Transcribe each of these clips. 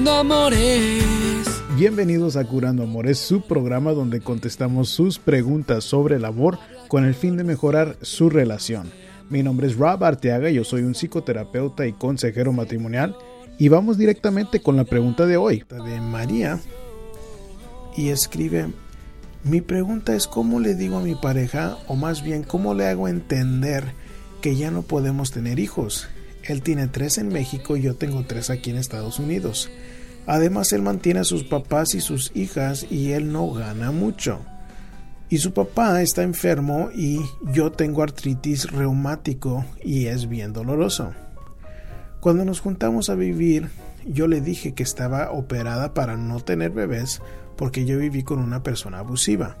Curando Amores. Bienvenidos a Curando Amores, su programa donde contestamos sus preguntas sobre el amor con el fin de mejorar su relación. Mi nombre es Rob Arteaga, yo soy un psicoterapeuta y consejero matrimonial y vamos directamente con la pregunta de hoy. De María y escribe, mi pregunta es cómo le digo a mi pareja o más bien cómo le hago entender que ya no podemos tener hijos. Él tiene tres en México y yo tengo tres aquí en Estados Unidos. Además, él mantiene a sus papás y sus hijas y él no gana mucho y su papá está enfermo y yo tengo artritis reumático y es bien doloroso. Cuando nos juntamos a vivir, yo le dije que estaba operada para no tener bebés porque yo viví con una persona abusiva.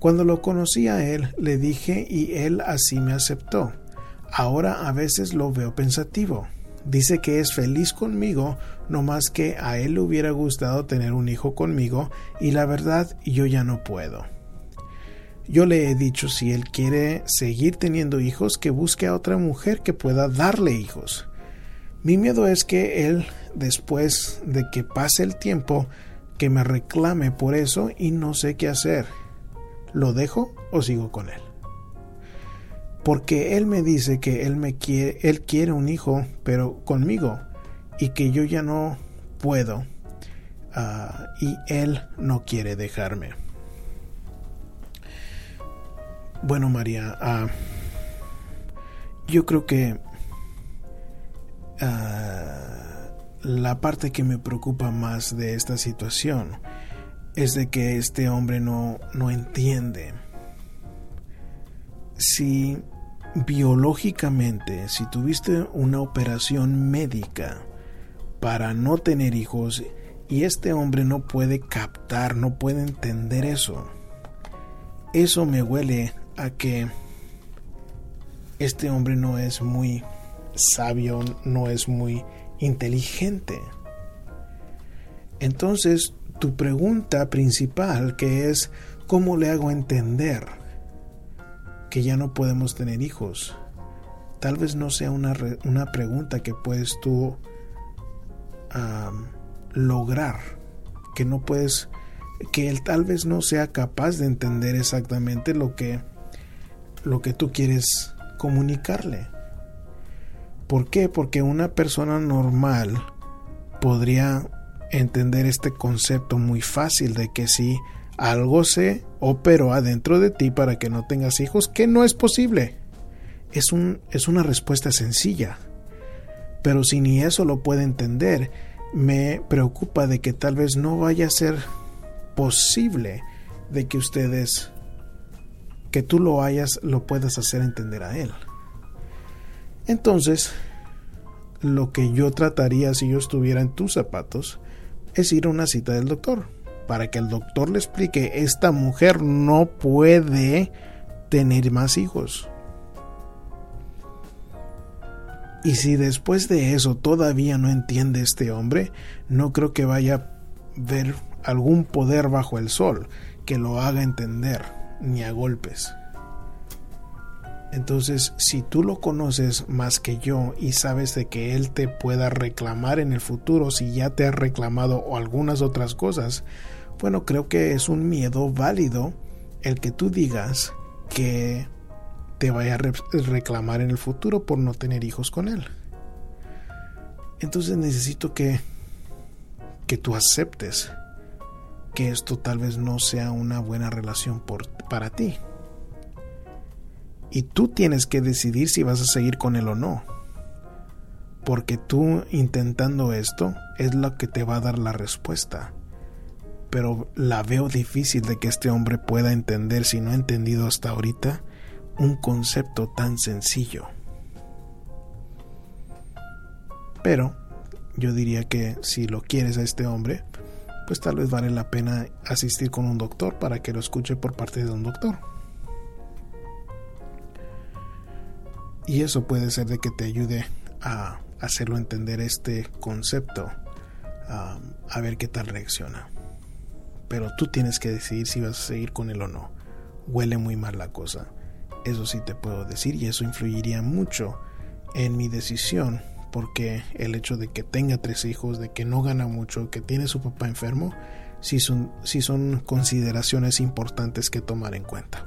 Cuando lo conocí a él, le dije y él así me aceptó. Ahora a veces lo veo pensativo. Dice que es feliz conmigo, no más que a él le hubiera gustado tener un hijo conmigo y la verdad yo ya no puedo. Yo le he dicho si él quiere seguir teniendo hijos, que busque a otra mujer que pueda darle hijos. Mi miedo es que él, después de que pase el tiempo, que me reclame por eso y no sé qué hacer. ¿Lo dejo o sigo con él? Porque él me dice que él me quiere, él quiere un hijo, pero conmigo, y que yo ya no puedo, ah, y él no quiere dejarme. Bueno, María, ah, yo creo que ah, la parte que me preocupa más de esta situación es de que este hombre no, no entiende. Si biológicamente, si tuviste una operación médica para no tener hijos y este hombre no puede captar, no puede entender eso, eso me huele a que este hombre no es muy sabio, no es muy inteligente. Entonces, tu pregunta principal, que es, ¿cómo le hago entender que ya no podemos tener hijos? Tal vez no sea una, una pregunta que puedes tú lograr, que no puedes, que él tal vez no sea capaz de entender exactamente lo que lo que tú quieres comunicarle. ¿Por qué? Porque una persona normal podría entender este concepto muy fácil de que si algo se operó adentro de ti para que no tengas hijos, que no es posible. Es, un, es una respuesta sencilla. Pero si ni eso lo puede entender, me preocupa de que tal vez no vaya a ser posible de que ustedes que tú lo hayas, lo puedas hacer entender a él. Entonces, lo que yo trataría si yo estuviera en tus zapatos es ir a una cita del doctor para que el doctor le explique esta mujer no puede tener más hijos. Y si después de eso todavía no entiende este hombre, no creo que vaya a ver algún poder bajo el sol que lo haga entender ni a golpes. Entonces, si tú lo conoces más que yo y sabes de que él te pueda reclamar en el futuro si ya te ha reclamado o algunas otras cosas, bueno, creo que es un miedo válido el que tú digas que te vaya a reclamar en el futuro por no tener hijos con él. Entonces necesito que que tú aceptes que esto tal vez no sea una buena relación por, para ti. Y tú tienes que decidir si vas a seguir con él o no. Porque tú intentando esto es lo que te va a dar la respuesta. Pero la veo difícil de que este hombre pueda entender, si no ha entendido hasta ahorita, un concepto tan sencillo. Pero yo diría que si lo quieres a este hombre, pues tal vez vale la pena asistir con un doctor para que lo escuche por parte de un doctor. Y eso puede ser de que te ayude a hacerlo entender este concepto, a ver qué tal reacciona. Pero tú tienes que decidir si vas a seguir con él o no. Huele muy mal la cosa. Eso sí te puedo decir y eso influiría mucho en mi decisión porque el hecho de que tenga tres hijos, de que no gana mucho, que tiene su papá enfermo, sí son, son consideraciones importantes que tomar en cuenta.